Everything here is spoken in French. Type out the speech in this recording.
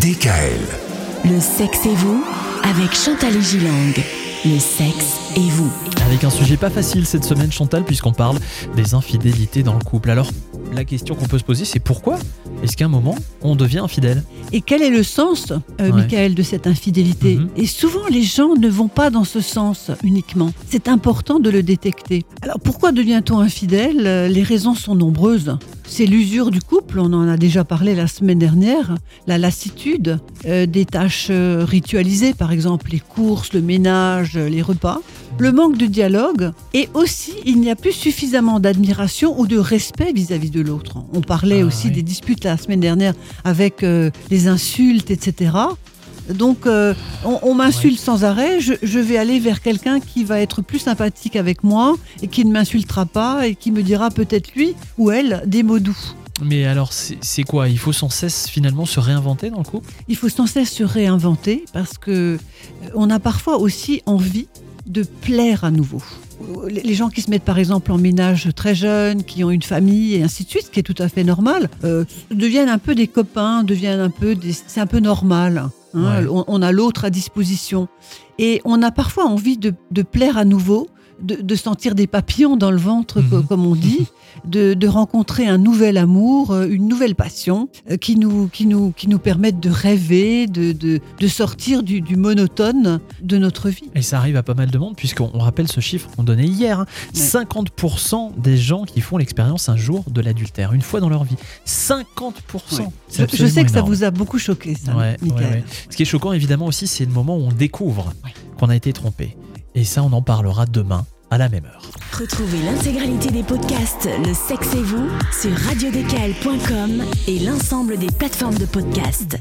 DKL. Le sexe et vous avec Chantal et Gilang. Le sexe et vous. Avec un sujet pas facile cette semaine, Chantal, puisqu'on parle des infidélités dans le couple. Alors, la question qu'on peut se poser, c'est pourquoi est-ce qu'à un moment, on devient infidèle? Et quel est le sens, euh, Ouais. Michael, de cette infidélité Mhm. Et souvent, les gens ne vont pas dans ce sens uniquement. C'est important de le détecter. Alors, pourquoi devient-on infidèle? Euh, Les raisons sont nombreuses. C'est l'usure du couple, on en a déjà parlé la semaine dernière, la lassitude, euh, des tâches euh, ritualisées, par exemple les courses, le ménage, les repas, le manque de dialogue, et aussi il n'y a plus suffisamment d'admiration ou de respect vis-à-vis de l'autre. On parlait Ah, aussi oui. des disputes la semaine dernière avec euh, les insultes, etc. Donc, euh, on, on m'insulte sans arrêt. Je, je vais aller vers quelqu'un qui va être plus sympathique avec moi et qui ne m'insultera pas et qui me dira peut-être lui ou elle des mots doux. Mais alors, c'est quoi? Il faut sans cesse finalement se réinventer dans le couple? Il faut sans cesse se réinventer parce que euh, on a parfois aussi envie de plaire à nouveau. Les gens qui se mettent par exemple en ménage très jeunes, qui ont une famille et ainsi de suite, ce qui est tout à fait normal, euh, deviennent un peu des copains, deviennent un peu des... c'est un peu normal. On, on a l'autre à disposition et on a parfois envie de, de plaire à nouveau. De, de sentir des papillons dans le ventre, Mhm. comme on dit, de, de rencontrer un nouvel amour, euh, une nouvelle passion euh, qui nous, qui nous, qui nous permettent de rêver, de, de, de sortir du, du monotone de notre vie. Et ça arrive à pas mal de monde, puisqu'on on rappelle ce chiffre qu'on donnait hier. hein. 50% des gens qui font l'expérience un jour de l'adultère, une fois dans leur vie. 50% Ouais. Je, sais que ça vous a beaucoup choqué, ça, ouais. Ce qui est choquant, évidemment, aussi, c'est le moment où on découvre qu'on a été trompé. Et ça, on en parlera demain à la même heure. Retrouvez l'intégralité des podcasts Le sexe et vous sur radiodécal.com et l'ensemble des plateformes de podcasts.